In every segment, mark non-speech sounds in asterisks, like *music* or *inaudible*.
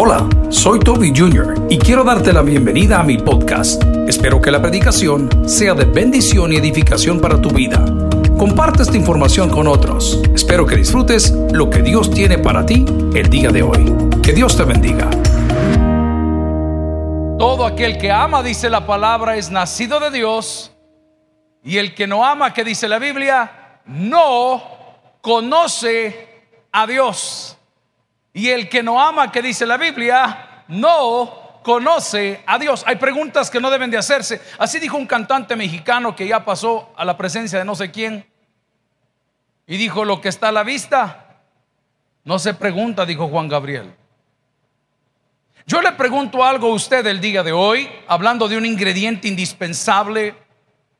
Hola, soy Toby Jr. y quiero darte la bienvenida a mi podcast. Espero que la predicación sea de bendición y edificación para tu vida. Comparte esta información con otros. Espero que disfrutes lo que Dios tiene para ti el día de hoy. Que Dios te bendiga. Todo aquel que ama, dice la palabra, es nacido de Dios. Y el que no ama, que dice la Biblia, no conoce a Dios. Y el que no ama, que dice la Biblia, no conoce a Dios. Hay preguntas que no deben de hacerse. Así dijo un cantante mexicano que ya pasó a la presencia de no sé quién. Y dijo, lo que está a la vista, no se pregunta, dijo Juan Gabriel. Yo le pregunto algo a usted el día de hoy, hablando de un ingrediente indispensable.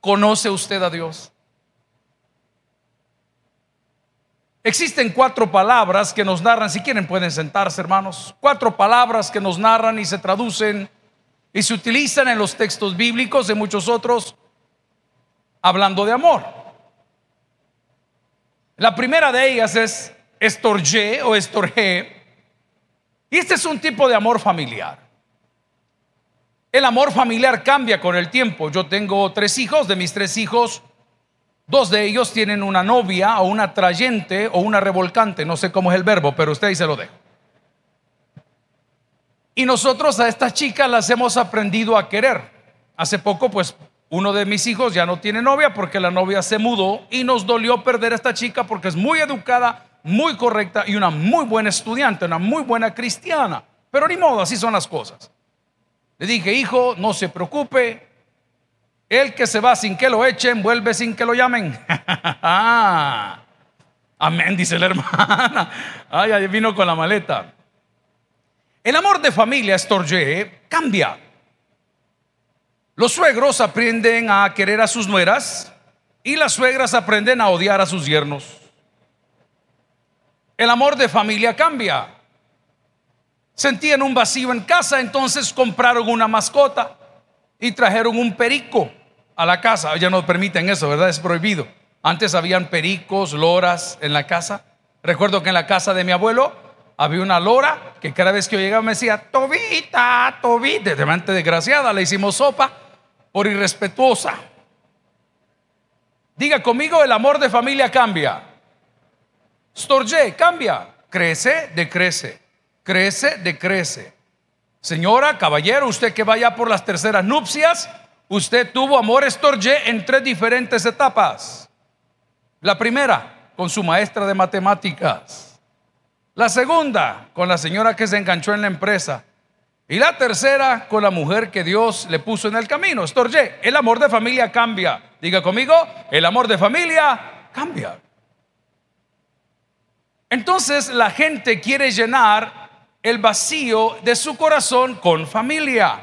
¿Conoce usted a Dios? Existen cuatro palabras que nos narran, si quieren pueden sentarse hermanos, cuatro palabras que nos narran y se traducen y se utilizan en los textos bíblicos de muchos otros hablando de amor. La primera de ellas es estorge o estorge. Y este es un tipo de amor familiar. El amor familiar cambia con el tiempo. Yo tengo tres hijos, de mis tres hijos, Dos de ellos tienen una novia o una trayente o una revolcante, no sé cómo es el verbo, pero usted ahí se lo dejo. Y nosotros a estas chicas las hemos aprendido a querer. Hace poco, pues, uno de mis hijos ya no tiene novia porque la novia se mudó y nos dolió perder a esta chica porque es muy educada, muy correcta y una muy buena estudiante, una muy buena cristiana. Pero ni modo, así son las cosas. Le dije, hijo, no se preocupe, el que se va sin que lo echen, vuelve sin que lo llamen. *laughs* Amén, dice la hermana. Ay, ahí vino con la maleta. El amor de familia, Estorje, cambia. Los suegros aprenden a querer a sus nueras y las suegras aprenden a odiar a sus yernos. El amor de familia cambia. Sentían un vacío en casa, entonces compraron una mascota y trajeron un perico a la casa. Ya no permiten eso, ¿verdad? Es prohibido. Antes habían pericos, loras en la casa. Recuerdo que en la casa de mi abuelo había una lora que cada vez que yo llegaba me decía, Tobita, Tobita, de desgraciada, le hicimos sopa por irrespetuosa. Diga conmigo, el amor de familia cambia. Storge, cambia. Crece, decrece. Crece, decrece. Señora, caballero, usted que vaya por las terceras nupcias, Usted tuvo amor estorje en tres diferentes etapas. La primera, con su maestra de matemáticas. La segunda, con la señora que se enganchó en la empresa. Y la tercera, con la mujer que Dios le puso en el camino. Estorje, el amor de familia cambia. Diga conmigo, el amor de familia cambia. Entonces la gente quiere llenar el vacío de su corazón con familia.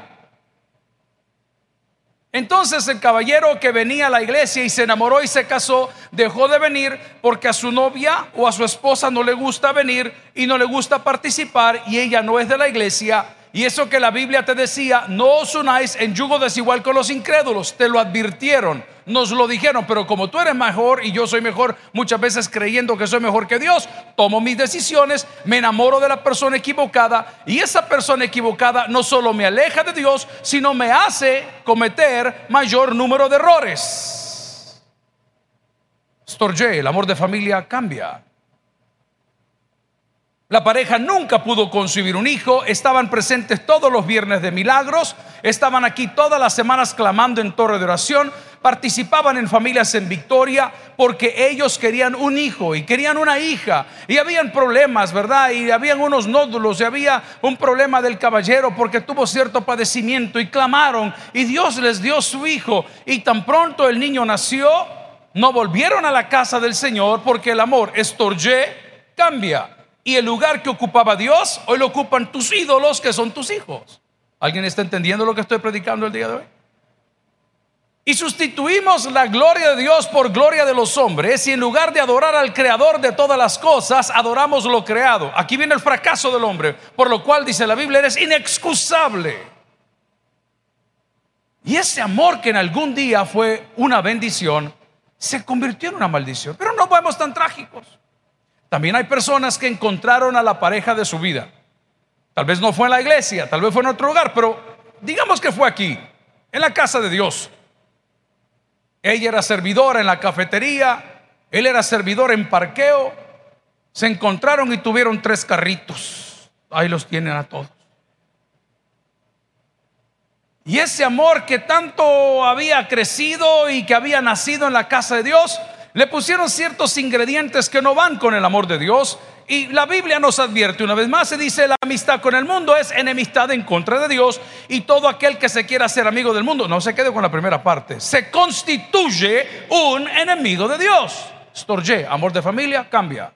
Entonces el caballero que venía a la iglesia y se enamoró y se casó, dejó de venir porque a su novia o a su esposa no le gusta venir y no le gusta participar y ella no es de la iglesia y eso que la Biblia te decía, no os unáis en yugo desigual con los incrédulos, te lo advirtieron, nos lo dijeron, pero como tú eres mejor y yo soy mejor, muchas veces creyendo que soy mejor que Dios, tomo mis decisiones, me enamoro de la persona equivocada y esa persona equivocada no solo me aleja de Dios, sino me hace cometer mayor número de errores. Storge, el amor de familia cambia. La pareja nunca pudo concebir un hijo, estaban presentes todos los viernes de milagros, estaban aquí todas las semanas clamando en torre de oración, participaban en familias en victoria porque ellos querían un hijo y querían una hija. Y habían problemas, ¿verdad? Y habían unos nódulos y había un problema del caballero porque tuvo cierto padecimiento y clamaron y Dios les dio su hijo. Y tan pronto el niño nació, no volvieron a la casa del Señor porque el amor estorje cambia y el lugar que ocupaba Dios, hoy lo ocupan tus ídolos que son tus hijos. ¿Alguien está entendiendo lo que estoy predicando el día de hoy? Y sustituimos la gloria de Dios por gloria de los hombres y en lugar de adorar al creador de todas las cosas, adoramos lo creado. Aquí viene el fracaso del hombre, por lo cual dice la Biblia, eres inexcusable. Y ese amor que en algún día fue una bendición, se convirtió en una maldición. Pero no vemos tan trágicos. También hay personas que encontraron a la pareja de su vida. Tal vez no fue en la iglesia, tal vez fue en otro lugar, pero digamos que fue aquí, en la casa de Dios. Ella era servidora en la cafetería, él era servidor en parqueo. Se encontraron y tuvieron tres carritos. Ahí los tienen a todos. Y ese amor que tanto había crecido y que había nacido en la casa de Dios, le pusieron ciertos ingredientes que no van con el amor de Dios. Y la Biblia nos advierte una vez más, se dice la amistad con el mundo es enemistad en contra de Dios y todo aquel que se quiera ser amigo del mundo, no se quede con la primera parte, se constituye un enemigo de Dios. Storge, amor de familia, cambia.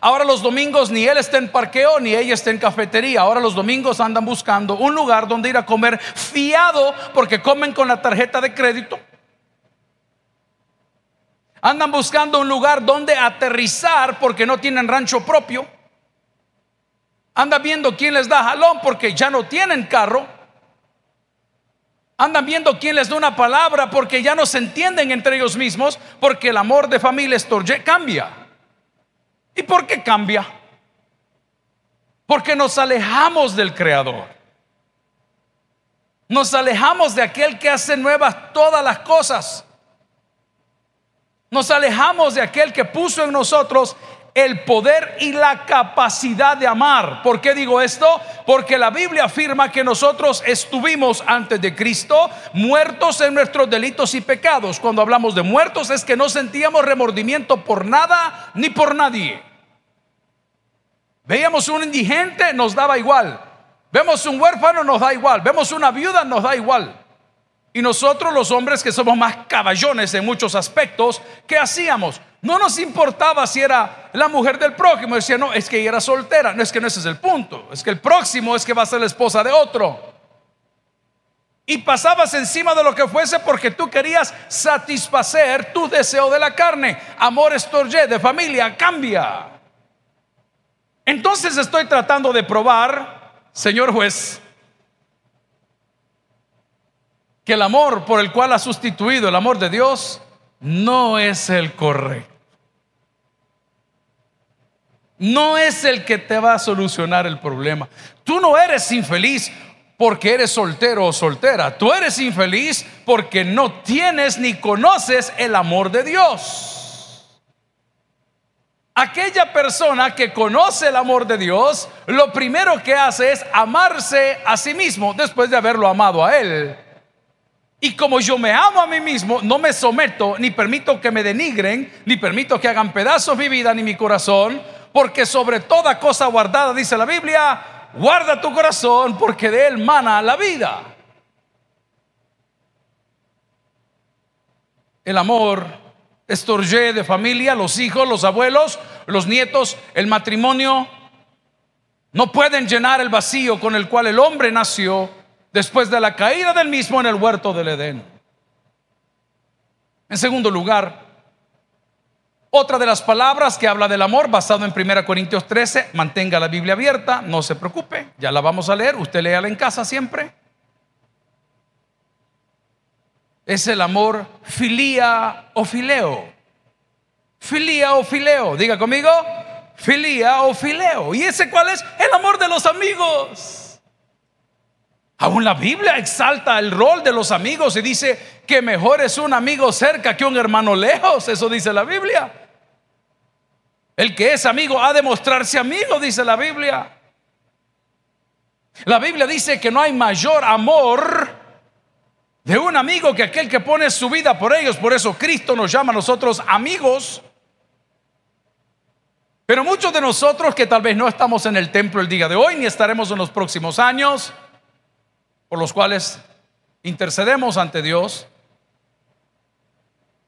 Ahora los domingos ni él está en parqueo ni ella está en cafetería. Ahora los domingos andan buscando un lugar donde ir a comer fiado porque comen con la tarjeta de crédito. Andan buscando un lugar donde aterrizar porque no tienen rancho propio. Andan viendo quién les da jalón porque ya no tienen carro. Andan viendo quién les da una palabra porque ya no se entienden entre ellos mismos, porque el amor de familia Storge cambia. ¿Y por qué cambia? Porque nos alejamos del Creador. Nos alejamos de aquel que hace nuevas todas las cosas. Nos alejamos de aquel que puso en nosotros el poder y la capacidad de amar. ¿Por qué digo esto? Porque la Biblia afirma que nosotros estuvimos antes de Cristo muertos en nuestros delitos y pecados. Cuando hablamos de muertos es que no sentíamos remordimiento por nada ni por nadie. Veíamos un indigente, nos daba igual. Vemos un huérfano, nos da igual. Vemos una viuda, nos da igual. Y nosotros los hombres que somos más caballones en muchos aspectos, ¿qué hacíamos? No nos importaba si era la mujer del prójimo. Decía, no, es que ella era soltera. No es que no ese es el punto. Es que el próximo es que va a ser la esposa de otro. Y pasabas encima de lo que fuese porque tú querías satisfacer tu deseo de la carne. Amor estorje, de familia, cambia. Entonces estoy tratando de probar, señor juez, que el amor por el cual ha sustituido el amor de Dios no es el correcto. No es el que te va a solucionar el problema. Tú no eres infeliz porque eres soltero o soltera. Tú eres infeliz porque no tienes ni conoces el amor de Dios. Aquella persona que conoce el amor de Dios, lo primero que hace es amarse a sí mismo después de haberlo amado a Él. Y como yo me amo a mí mismo, no me someto, ni permito que me denigren, ni permito que hagan pedazos mi vida ni mi corazón, porque sobre toda cosa guardada, dice la Biblia, guarda tu corazón porque de él mana la vida. El amor estorje de familia, los hijos, los abuelos, los nietos, el matrimonio, no pueden llenar el vacío con el cual el hombre nació después de la caída del mismo en el huerto del Edén. En segundo lugar, otra de las palabras que habla del amor, basado en 1 Corintios 13, mantenga la Biblia abierta, no se preocupe, ya la vamos a leer, usted léala en casa siempre. Es el amor filía o fileo. Filía o fileo, diga conmigo, filía o fileo. ¿Y ese cuál es? El amor de los amigos. Aún la Biblia exalta el rol de los amigos y dice que mejor es un amigo cerca que un hermano lejos. Eso dice la Biblia. El que es amigo ha de mostrarse amigo, dice la Biblia. La Biblia dice que no hay mayor amor de un amigo que aquel que pone su vida por ellos. Por eso Cristo nos llama a nosotros amigos. Pero muchos de nosotros que tal vez no estamos en el templo el día de hoy, ni estaremos en los próximos años, por los cuales intercedemos ante Dios,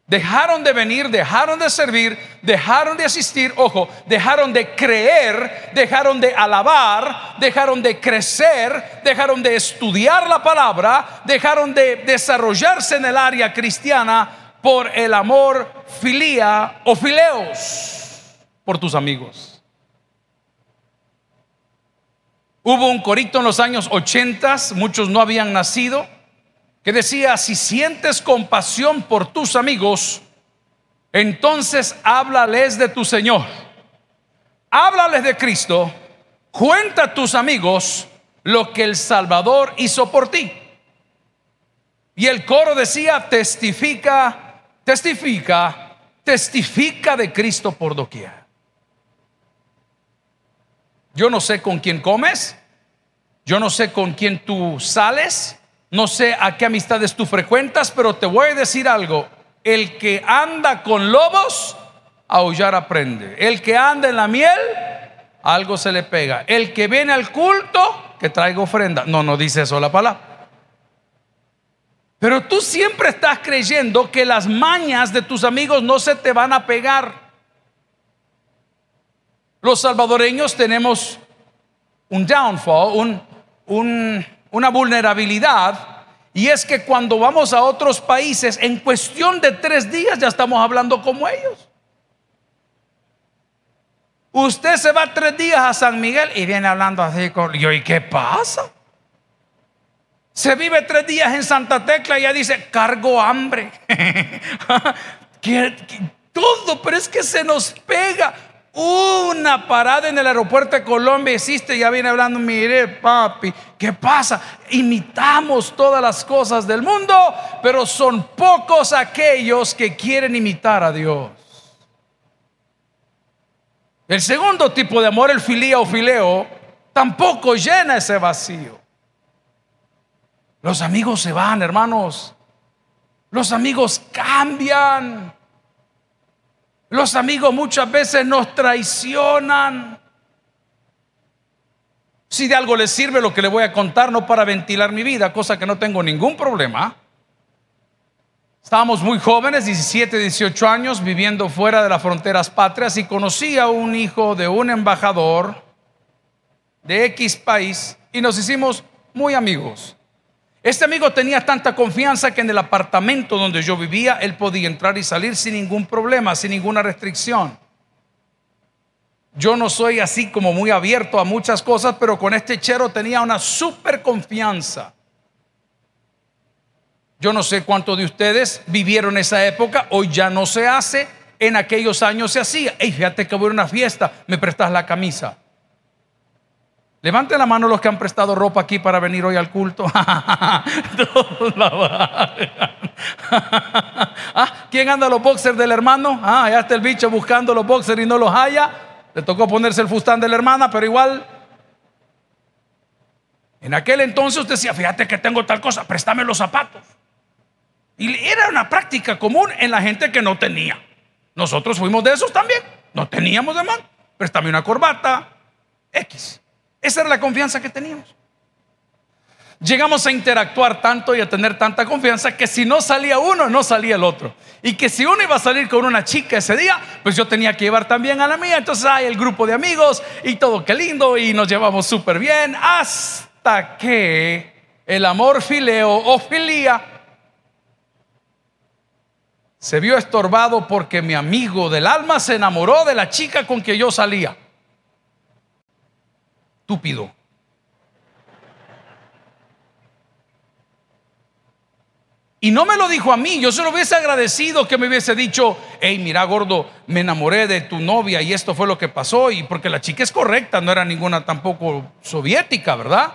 Dejaron de venir, dejaron de servir, dejaron de asistir, ojo, dejaron de creer, dejaron de alabar, dejaron de crecer, dejaron de estudiar la palabra, dejaron de desarrollarse en el área cristiana por el amor filía o fileos por tus amigos. Hubo un corito en los años 80, muchos no habían nacido que decía, si sientes compasión por tus amigos, entonces háblales de tu Señor. Háblales de Cristo cuenta a tus amigos lo que el Salvador hizo por ti. Y el coro decía, testifica, testifica, testifica de Cristo por doquier. Yo no sé con quién comes, yo no sé con quién tú sales, no sé a qué amistades tú frecuentas, pero te voy a decir algo. El que anda con lobos, aullar aprende. El que anda en la miel, algo se le pega. El que viene al culto, que traiga ofrenda. No, no dice eso la palabra. Pero tú siempre estás creyendo que las mañas de tus amigos no se te van a pegar. Los salvadoreños tenemos un downfall, una vulnerabilidad, y es que cuando vamos a otros países, en cuestión de tres días ya estamos hablando como ellos. Usted se va tres días a San Miguel y viene hablando así con yo, ¿y qué pasa? Se vive tres días en Santa Tecla y ya dice, cargo hambre. *laughs* todo, pero es que se nos pega. Una parada en el aeropuerto de Colombia existe, ya viene hablando, mire papi, ¿qué pasa? Imitamos todas las cosas del mundo, pero son pocos aquellos que quieren imitar a Dios. El segundo tipo de amor, el filía o fileo, tampoco llena ese vacío. Los amigos se van, hermanos. Los amigos cambian. Los amigos muchas veces nos traicionan. Si de algo les sirve lo que le voy a contar, no para ventilar mi vida, cosa que no tengo ningún problema. Estábamos muy jóvenes, 17, 18 años, viviendo fuera de las fronteras patrias y conocí a un hijo de un embajador de X país y nos hicimos muy amigos. Este amigo tenía tanta confianza que en el apartamento donde yo vivía, él podía entrar y salir sin ningún problema, sin ninguna restricción. Yo no soy así como muy abierto a muchas cosas, pero con este chero tenía una super confianza. Yo no sé cuántos de ustedes vivieron esa época, hoy ya no se hace, en aquellos años se hacía. Ey, fíjate que voy a una fiesta, me prestas la camisa. Levante la mano los que han prestado ropa aquí para venir hoy al culto. *laughs* ah, ¿Quién anda los boxers del hermano? Ah, ya está el bicho buscando los boxers y no los haya. Le tocó ponerse el fustán de la hermana, pero igual. En aquel entonces usted decía, fíjate que tengo tal cosa, préstame los zapatos. Y era una práctica común en la gente que no tenía. Nosotros fuimos de esos también. No teníamos de mano. Préstame una corbata. X. Esa era la confianza que teníamos. Llegamos a interactuar tanto y a tener tanta confianza que si no salía uno, no salía el otro. Y que si uno iba a salir con una chica ese día, pues yo tenía que llevar también a la mía. Entonces hay el grupo de amigos y todo qué lindo y nos llevamos súper bien hasta que el amor fileo o filía se vio estorbado porque mi amigo del alma se enamoró de la chica con que yo salía estúpido. Y no me lo dijo a mí, yo se lo hubiese agradecido que me hubiese dicho, hey, mira gordo, me enamoré de tu novia y esto fue lo que pasó, y porque la chica es correcta, no era ninguna tampoco soviética, ¿verdad?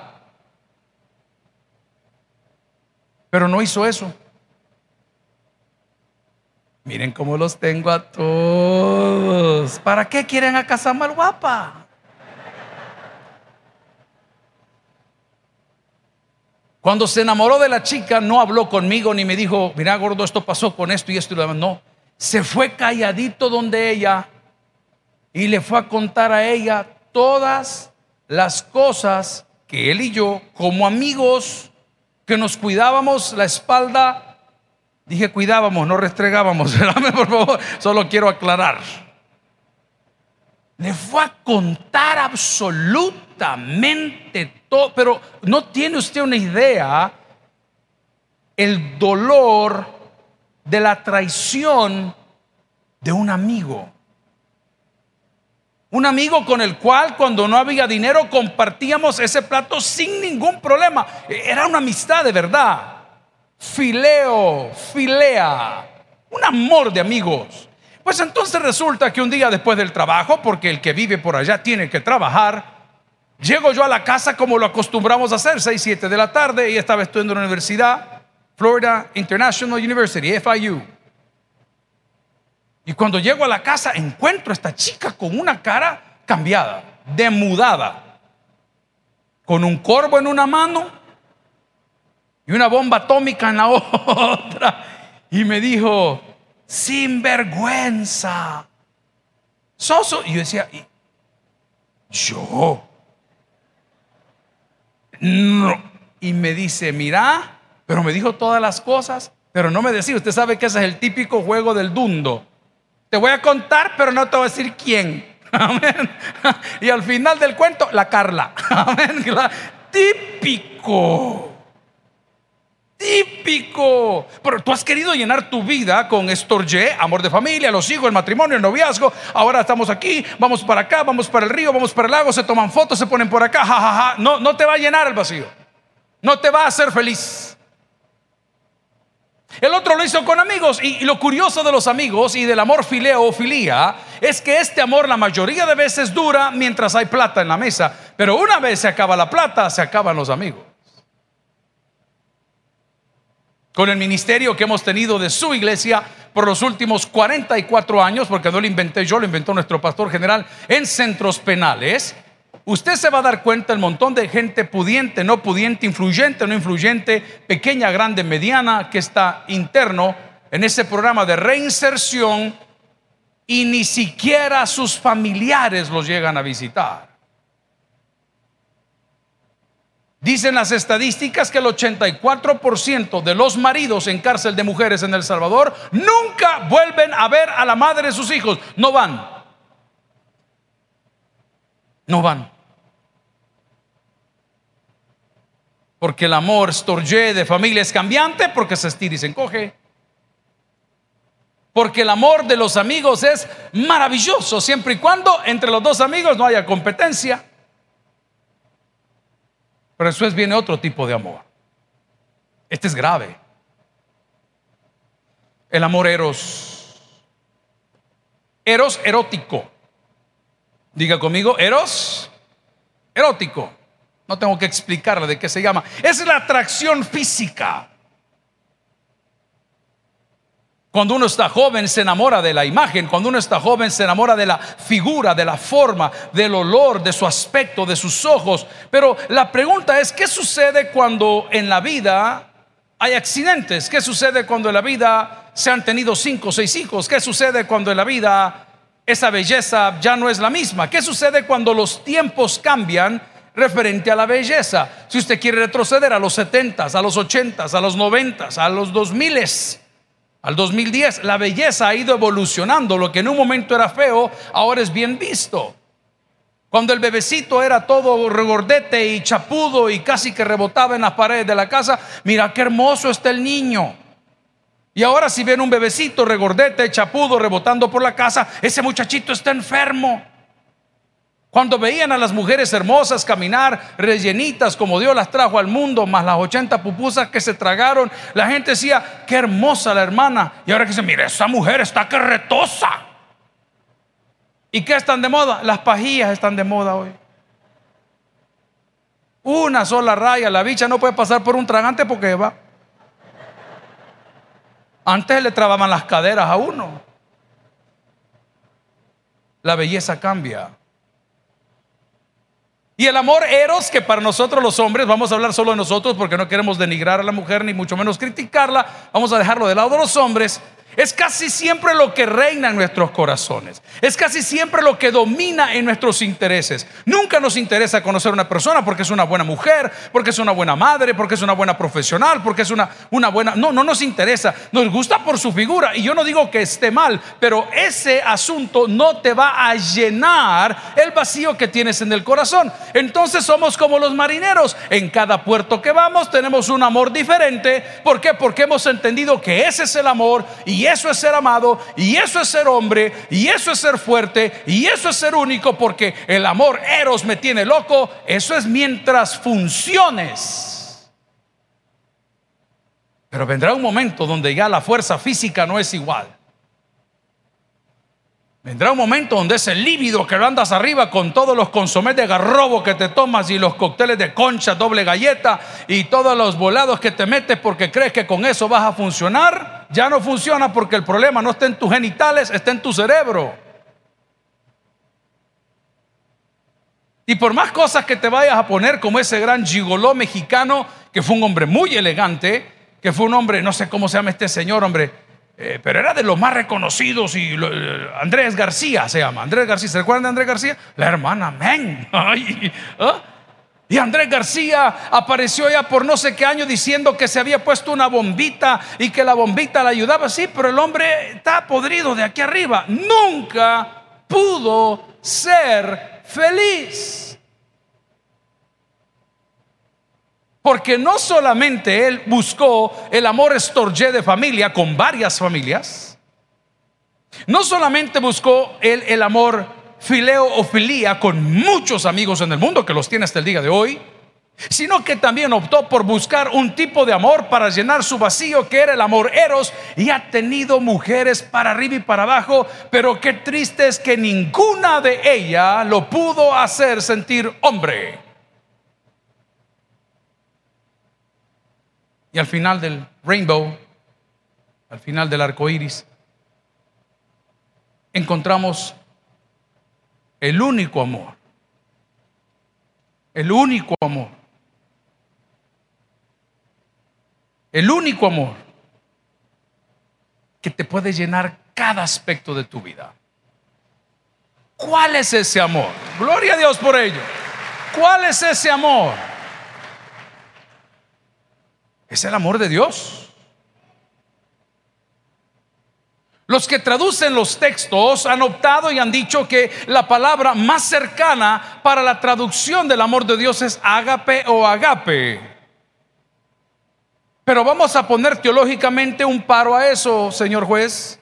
Pero no hizo eso. Miren cómo los tengo a todos. ¿Para qué quieren a casa mal guapa? Cuando se enamoró de la chica, no habló conmigo ni me dijo, mira gordo, esto pasó con esto y esto y lo demás. No, se fue calladito donde ella y le fue a contar a ella todas las cosas que él y yo, como amigos que nos cuidábamos la espalda, dije cuidábamos, no restregábamos, *laughs* solo quiero aclarar. Le fue a contar absolutamente pero no tiene usted una idea el dolor de la traición de un amigo. Un amigo con el cual cuando no había dinero compartíamos ese plato sin ningún problema. Era una amistad de verdad. Fileo, filea, un amor de amigos. Pues entonces resulta que un día después del trabajo, porque el que vive por allá tiene que trabajar, Llego yo a la casa como lo acostumbramos a hacer, 6, 7 de la tarde, y estaba estudiando en la universidad, Florida International University, FIU. Y cuando llego a la casa encuentro a esta chica con una cara cambiada, demudada, con un corvo en una mano y una bomba atómica en la *laughs* otra. Y me dijo, sin vergüenza. Soso. Y yo decía, yo. No. Y me dice, mira, pero me dijo todas las cosas, pero no me decía, usted sabe que ese es el típico juego del dundo. Te voy a contar, pero no te voy a decir quién. *laughs* Amén. Y al final del cuento, la Carla. *laughs* Amén. Típico. Típico. Pero tú has querido llenar tu vida con estorje, amor de familia, los hijos, el matrimonio, el noviazgo. Ahora estamos aquí, vamos para acá, vamos para el río, vamos para el lago, se toman fotos, se ponen por acá, jajaja. No, no te va a llenar el vacío. No te va a hacer feliz. El otro lo hizo con amigos y, lo curioso de los amigos y del amor fileo o filía es que este amor la mayoría de veces dura mientras hay plata en la mesa, pero una vez se acaba la plata, se acaban los amigos. Con el ministerio que hemos tenido de su iglesia por los últimos 44 años, porque no lo inventé yo, lo inventó nuestro pastor general en centros penales, usted se va a dar cuenta el montón de gente pudiente, no pudiente, influyente, no influyente, pequeña, grande, mediana, que está interno en ese programa de reinserción y ni siquiera sus familiares los llegan a visitar. Dicen las estadísticas que el 84% de los maridos en cárcel de mujeres en El Salvador nunca vuelven a ver a la madre de sus hijos. No van. No van. Porque el amor storge de familia es cambiante, porque se estira y se encoge. Porque el amor de los amigos es maravilloso, siempre y cuando entre los dos amigos no haya competencia. Pero después viene otro tipo de amor. Este es grave. El amor eros. Eros erótico. Diga conmigo, eros erótico. No tengo que explicarle de qué se llama. Es la atracción física. Cuando uno está joven se enamora de la imagen, cuando uno está joven se enamora de la figura, de la forma, del olor, de su aspecto, de sus ojos. Pero la pregunta es, ¿qué sucede cuando en la vida hay accidentes? ¿Qué sucede cuando en la vida se han tenido cinco o seis hijos? ¿Qué sucede cuando en la vida esa belleza ya no es la misma? ¿Qué sucede cuando los tiempos cambian referente a la belleza. Si usted quiere retroceder a los 70, a los 80, a los 90, a los 2000, al 2010, la belleza ha ido evolucionando. Lo que en un momento era feo, ahora es bien visto. Cuando el bebecito era todo regordete y chapudo y casi que rebotaba en las paredes de la casa, mira qué hermoso está el niño. Y ahora si ven un bebecito regordete, chapudo, rebotando por la casa, ese muchachito está enfermo. Cuando veían a las mujeres hermosas caminar rellenitas como Dios las trajo al mundo, más las 80 pupusas que se tragaron, la gente decía, qué hermosa la hermana. Y ahora que dice, mire, esa mujer está que. ¿Y qué están de moda? Las pajillas están de moda hoy. Una sola raya, la bicha no puede pasar por un tragante porque va. Antes le trababan las caderas a uno. La belleza cambia. Y el amor eros, que para nosotros los hombres, vamos a hablar solo de nosotros porque no queremos denigrar a la mujer ni mucho menos criticarla, vamos a dejarlo de lado de los hombres. Es casi siempre lo que reina en nuestros corazones. Es casi siempre lo que domina en nuestros intereses. Nunca nos interesa conocer a una persona porque es una buena mujer, porque es una buena madre, porque es una buena profesional, porque es una, una buena... No, no nos interesa. Nos gusta por su figura. Y yo no digo que esté mal, pero ese asunto no te va a llenar el vacío que tienes en el corazón. Entonces somos como los marineros. En cada puerto que vamos tenemos un amor diferente. ¿Por qué? Porque hemos entendido que ese es el amor y eso es ser amado, y eso es ser hombre, y eso es ser fuerte, y eso es ser único, porque el amor eros me tiene loco. Eso es mientras funciones. Pero vendrá un momento donde ya la fuerza física no es igual. Vendrá un momento donde ese lívido que andas arriba con todos los consomés de garrobo que te tomas y los cócteles de concha, doble galleta y todos los volados que te metes porque crees que con eso vas a funcionar, ya no funciona porque el problema no está en tus genitales, está en tu cerebro. Y por más cosas que te vayas a poner como ese gran gigoló mexicano, que fue un hombre muy elegante, que fue un hombre, no sé cómo se llama este señor, hombre, eh, pero era de los más reconocidos y eh, Andrés García se llama. Andrés García, ¿se recuerdan de Andrés García? La hermana Men. *laughs* ¿ah? Y Andrés García apareció ya por no sé qué año diciendo que se había puesto una bombita y que la bombita le ayudaba. Sí, pero el hombre está podrido de aquí arriba. Nunca pudo ser feliz. Porque no solamente él buscó el amor estorgé de familia con varias familias, no solamente buscó el, el amor fileo o filía con muchos amigos en el mundo, que los tiene hasta el día de hoy, sino que también optó por buscar un tipo de amor para llenar su vacío, que era el amor eros, y ha tenido mujeres para arriba y para abajo, pero qué triste es que ninguna de ellas lo pudo hacer sentir hombre. Y al final del rainbow, al final del arco iris, encontramos el único amor. El único amor. El único amor que te puede llenar cada aspecto de tu vida. ¿Cuál es ese amor? Gloria a Dios por ello. ¿Cuál es ese amor? Es el amor de Dios. Los que traducen los textos han optado y han dicho que la palabra más cercana para la traducción del amor de Dios es ágape o agape. Pero vamos a poner teológicamente un paro a eso, señor juez.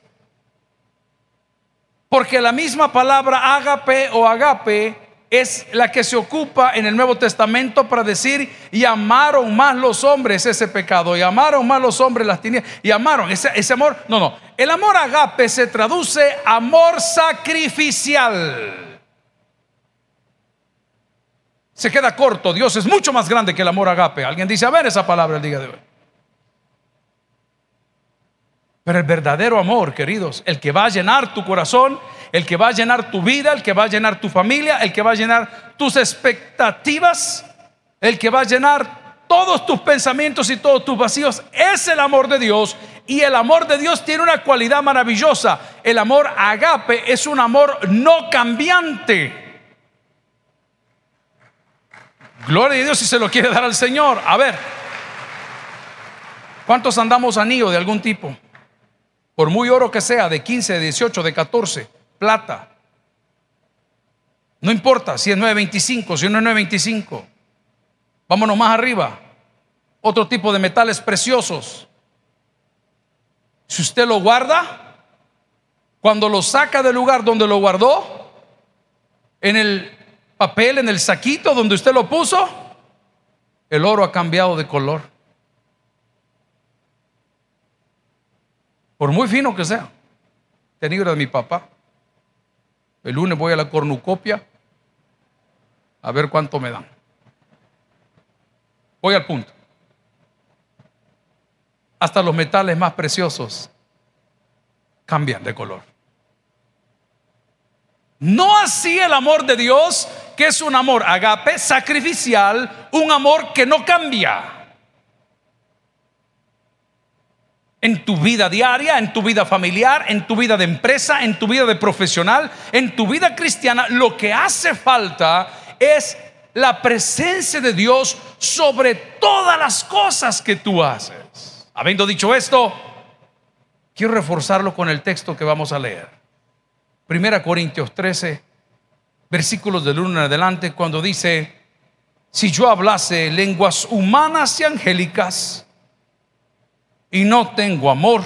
Porque la misma palabra ágape o agape es la que se ocupa en el Nuevo Testamento para decir, y amaron más los hombres ese pecado, y amaron más los hombres las tinieblas, y amaron ese, ese amor. No, no, el amor agape se traduce amor sacrificial. Se queda corto, Dios es mucho más grande que el amor agape. Alguien dice, a ver esa palabra el día de hoy. Pero el verdadero amor, queridos, el que va a llenar tu corazón, el que va a llenar tu vida, el que va a llenar tu familia, el que va a llenar tus expectativas, el que va a llenar todos tus pensamientos y todos tus vacíos, es el amor de Dios. Y el amor de Dios tiene una cualidad maravillosa. El amor agape es un amor no cambiante. Gloria a Dios si se lo quiere dar al Señor. A ver, ¿cuántos andamos anillo de algún tipo? por muy oro que sea, de 15, de 18, de 14, plata. No importa si es 9.25, si es 9.25. Vámonos más arriba. Otro tipo de metales preciosos. Si usted lo guarda, cuando lo saca del lugar donde lo guardó, en el papel, en el saquito donde usted lo puso, el oro ha cambiado de color. Por muy fino que sea. Tenía de mi papá. El lunes voy a la cornucopia a ver cuánto me dan. Voy al punto. Hasta los metales más preciosos cambian de color. No así el amor de Dios, que es un amor agape, sacrificial, un amor que no cambia. En tu vida diaria, en tu vida familiar, en tu vida de empresa, en tu vida de profesional, en tu vida cristiana, lo que hace falta es la presencia de Dios sobre todas las cosas que tú haces. Habiendo dicho esto, quiero reforzarlo con el texto que vamos a leer. Primera Corintios 13, versículos del 1 en adelante, cuando dice, si yo hablase lenguas humanas y angélicas, y no tengo amor.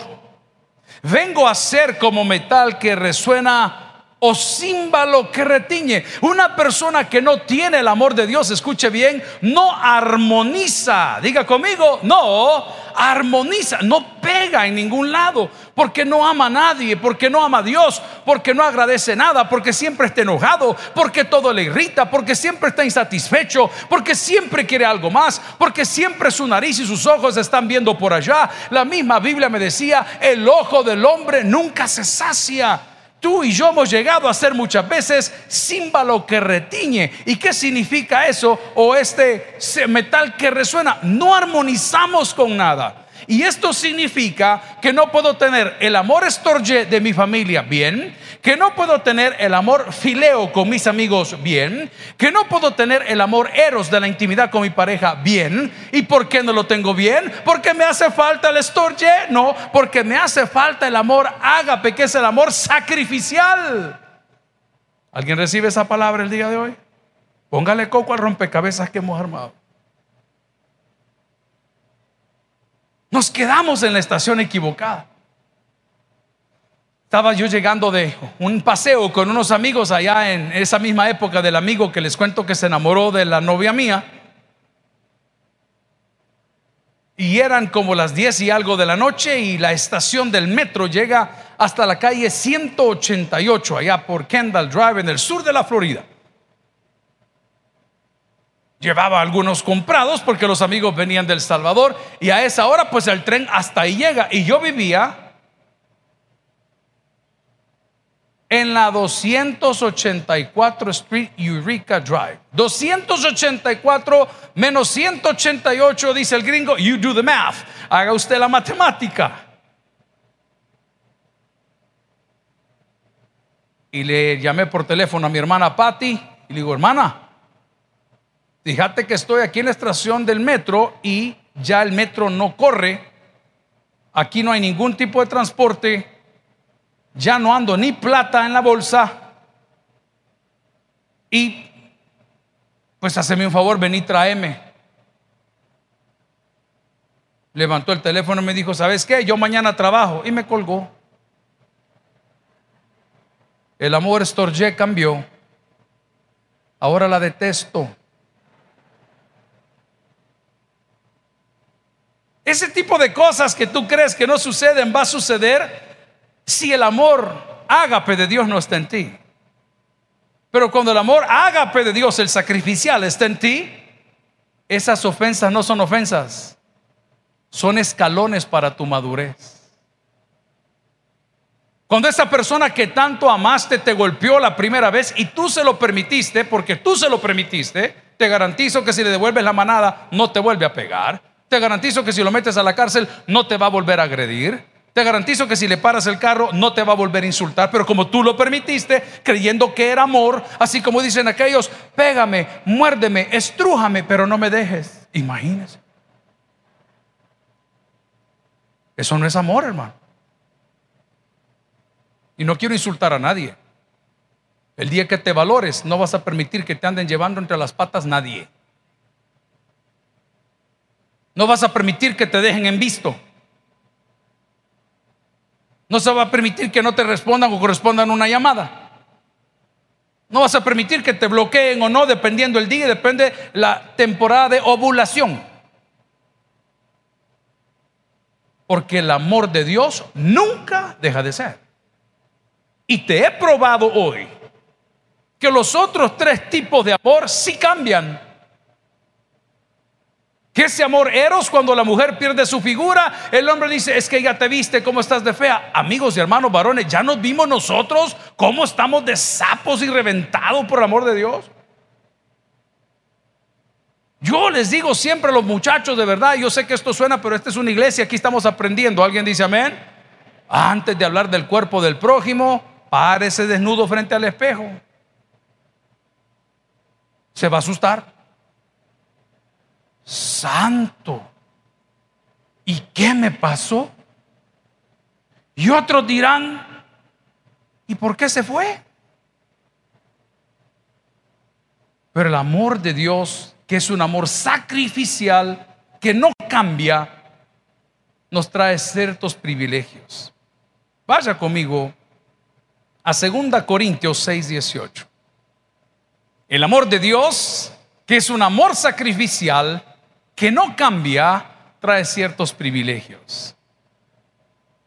Vengo a ser como metal que resuena o címbalo que retiñe. Una persona que no tiene el amor de Dios, escuche bien, no armoniza. Diga conmigo, no armoniza, no pega en ningún lado, porque no ama a nadie, porque no ama a Dios, porque no agradece nada, porque siempre está enojado, porque todo le irrita, porque siempre está insatisfecho, porque siempre quiere algo más, porque siempre su nariz y sus ojos están viendo por allá. La misma Biblia me decía, el ojo del hombre nunca se sacia. Tú y yo hemos llegado a ser muchas veces címbalo que retiñe. ¿Y qué significa eso? O este metal que resuena. No armonizamos con nada. Y esto significa que no puedo tener el amor estorje de mi familia bien, que no puedo tener el amor fileo con mis amigos bien, que no puedo tener el amor eros de la intimidad con mi pareja bien. ¿Y por qué no lo tengo bien? Porque me hace falta el estorje, no, porque me hace falta el amor ágape, que es el amor sacrificial. ¿Alguien recibe esa palabra el día de hoy? Póngale coco al rompecabezas que hemos armado. Nos quedamos en la estación equivocada. Estaba yo llegando de un paseo con unos amigos allá en esa misma época del amigo que les cuento que se enamoró de la novia mía. Y eran como las 10 y algo de la noche y la estación del metro llega hasta la calle 188 allá por Kendall Drive en el sur de la Florida. Llevaba algunos comprados porque los amigos venían del Salvador y a esa hora pues el tren hasta ahí llega. Y yo vivía en la 284 Street Eureka Drive. 284 menos 188 dice el gringo, you do the math. Haga usted la matemática. Y le llamé por teléfono a mi hermana Patty y le digo, hermana, Fíjate que estoy aquí en la estación del metro y ya el metro no corre. Aquí no hay ningún tipo de transporte. Ya no ando ni plata en la bolsa. Y pues haceme un favor, vení, tráeme. Levantó el teléfono y me dijo, ¿sabes qué? Yo mañana trabajo. Y me colgó. El amor Storge cambió. Ahora la detesto. Ese tipo de cosas que tú crees que no suceden va a suceder si el amor ágape de Dios no está en ti. Pero cuando el amor ágape de Dios, el sacrificial, está en ti, esas ofensas no son ofensas, son escalones para tu madurez. Cuando esa persona que tanto amaste te golpeó la primera vez y tú se lo permitiste, porque tú se lo permitiste, te garantizo que si le devuelves la manada no te vuelve a pegar. Te garantizo que si lo metes a la cárcel no te va a volver a agredir. Te garantizo que si le paras el carro no te va a volver a insultar, pero como tú lo permitiste, creyendo que era amor, así como dicen aquellos, pégame, muérdeme, estrújame, pero no me dejes. Imagínese. Eso no es amor, hermano. Y no quiero insultar a nadie. El día que te valores, no vas a permitir que te anden llevando entre las patas nadie. No vas a permitir que te dejen en visto. No se va a permitir que no te respondan o correspondan una llamada. No vas a permitir que te bloqueen o no, dependiendo el día, depende la temporada de ovulación. Porque el amor de Dios nunca deja de ser. Y te he probado hoy que los otros tres tipos de amor sí cambian. Que ese amor eros cuando la mujer pierde su figura, el hombre dice, es que ya te viste cómo estás de fea. Amigos y hermanos varones, ya nos vimos nosotros cómo estamos de sapos y reventados por el amor de Dios. Yo les digo siempre a los muchachos de verdad, yo sé que esto suena, pero esta es una iglesia, aquí estamos aprendiendo. ¿Alguien dice amén? Antes de hablar del cuerpo del prójimo, párese desnudo frente al espejo. Se va a asustar santo. ¿Y qué me pasó? Y otros dirán, ¿y por qué se fue? Pero el amor de Dios, que es un amor sacrificial, que no cambia, nos trae ciertos privilegios. Vaya conmigo a 2 Corintios 6, 18. El amor de Dios, que es un amor sacrificial, que no cambia, trae ciertos privilegios.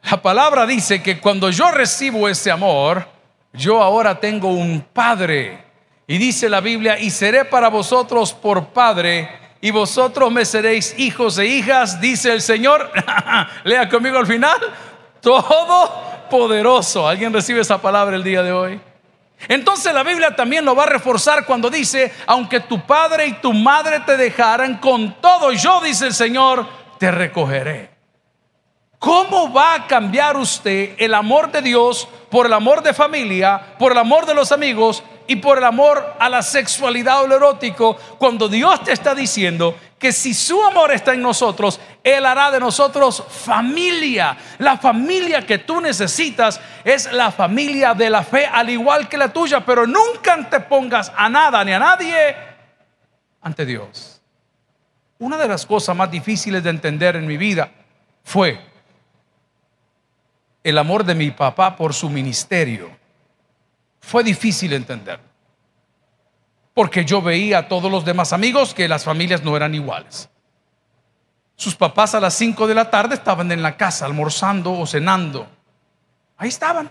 La palabra dice que cuando yo recibo ese amor, yo ahora tengo un padre. Y dice la Biblia, y seré para vosotros por padre, y vosotros me seréis hijos e hijas, dice el Señor. *laughs* Lea conmigo al final, todo poderoso. ¿Alguien recibe esa palabra el día de hoy? Entonces la Biblia también lo va a reforzar cuando dice, aunque tu padre y tu madre te dejaran, con todo yo, dice el Señor, te recogeré. ¿Cómo va a cambiar usted el amor de Dios por el amor de familia, por el amor de los amigos y por el amor a la sexualidad o lo erótico cuando Dios te está diciendo que si su amor está en nosotros, Él hará de nosotros familia. La familia que tú necesitas es la familia de la fe, al igual que la tuya, pero nunca te pongas a nada ni a nadie ante Dios. Una de las cosas más difíciles de entender en mi vida fue el amor de mi papá por su ministerio. Fue difícil entender porque yo veía a todos los demás amigos que las familias no eran iguales. Sus papás a las 5 de la tarde estaban en la casa almorzando o cenando. Ahí estaban.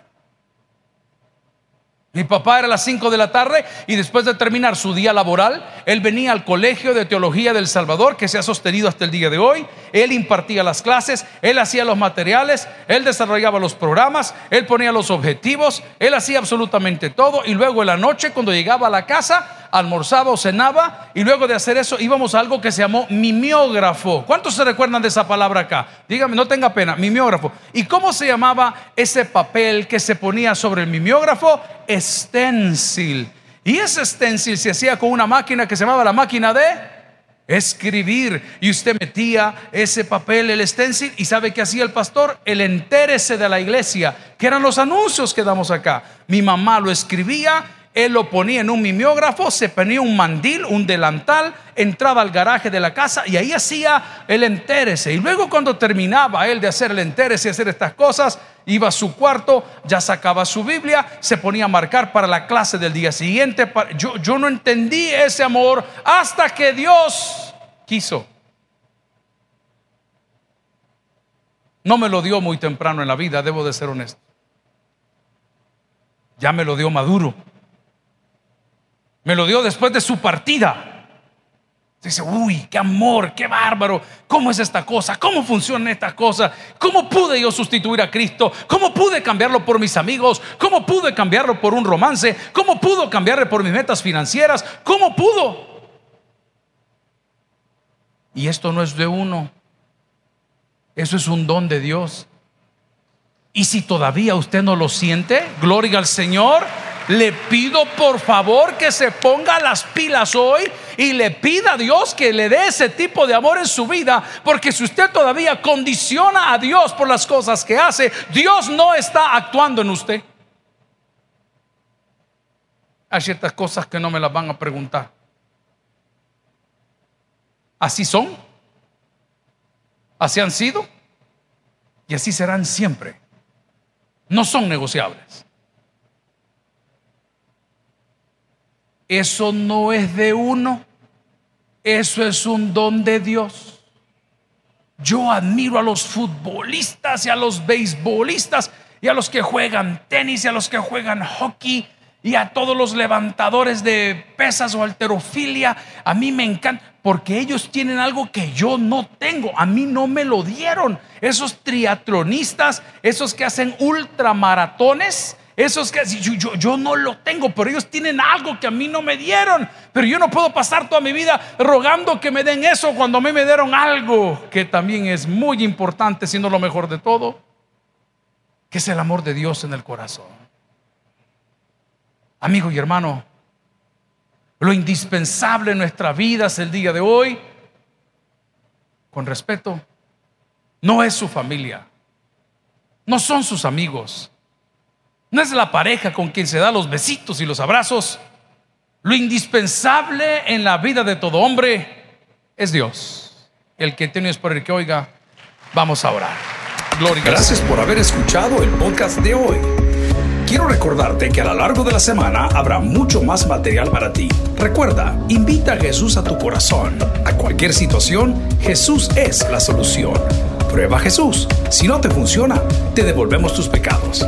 Mi papá era a las 5 de la tarde y después de terminar su día laboral, él venía al Colegio de Teología del Salvador, que se ha sostenido hasta el día de hoy. Él impartía las clases, él hacía los materiales, él desarrollaba los programas, él ponía los objetivos, él hacía absolutamente todo. Y luego en la noche, cuando llegaba a la casa, almorzaba o cenaba y luego de hacer eso íbamos a algo que se llamó mimiógrafo. ¿Cuántos se recuerdan de esa palabra acá? Dígame, no tenga pena, mimiógrafo. ¿Y cómo se llamaba ese papel que se ponía sobre el mimiógrafo? Stencil. Y ese stencil se hacía con una máquina que se llamaba la máquina de escribir. Y usted metía ese papel, el stencil, y ¿sabe qué hacía el pastor? El entérese de la iglesia, que eran los anuncios que damos acá. Mi mamá lo escribía él lo ponía en un mimeógrafo, se ponía un mandil, un delantal, entraba al garaje de la casa y ahí hacía el entérese. Y luego cuando terminaba él de hacer el entérese y hacer estas cosas, iba a su cuarto, ya sacaba su Biblia, se ponía a marcar para la clase del día siguiente. Yo, yo no entendí ese amor hasta que Dios quiso. No me lo dio muy temprano en la vida, debo de ser honesto. Ya me lo dio maduro. Me lo dio después de su partida. Dice, uy, qué amor, qué bárbaro. ¿Cómo es esta cosa? ¿Cómo funciona esta cosa? ¿Cómo pude yo sustituir a Cristo? ¿Cómo pude cambiarlo por mis amigos? ¿Cómo pude cambiarlo por un romance? ¿Cómo pudo cambiarle por mis metas financieras? ¿Cómo pudo? Y esto no es de uno. Eso es un don de Dios. Y si todavía usted no lo siente, gloria al Señor le pido por favor que se ponga las pilas hoy y le pida a Dios que le dé ese tipo de amor en su vida, porque si usted todavía condiciona a Dios por las cosas que hace, Dios no está actuando en usted. Hay ciertas cosas que no me las van a preguntar. Así son, así han sido y así serán siempre. No son negociables. Eso no es de uno, eso es un don de Dios. Yo admiro a los futbolistas y a los beisbolistas y a los que juegan tenis y a los que juegan hockey y a todos los levantadores de pesas o alterofilia. A mí me encanta porque ellos tienen algo que yo no tengo. A mí no me lo dieron. Esos triatlonistas, esos que hacen ultramaratones, esos que yo, yo, no lo tengo, pero ellos tienen algo que a mí no me dieron. Pero yo no puedo pasar toda mi vida rogando que me den eso cuando a mí me dieron algo que también es muy importante, siendo lo mejor de todo, que es el amor de Dios en el corazón. Amigo y hermano, lo indispensable en nuestra vida es el día de hoy, con respeto, no es su familia, no son sus amigos no es la pareja con quien se da los besitos y los abrazos. Lo indispensable en la vida de todo hombre es Dios. El que tiene es por el que oiga, vamos a orar. Gloria Gracias por haber escuchado el podcast de hoy. Quiero recordarte que a lo largo de la semana habrá mucho más material para ti. Recuerda, invita a Jesús a tu corazón. A cualquier situación, Jesús es la solución. Prueba Jesús. Si no te funciona, te devolvemos tus pecados.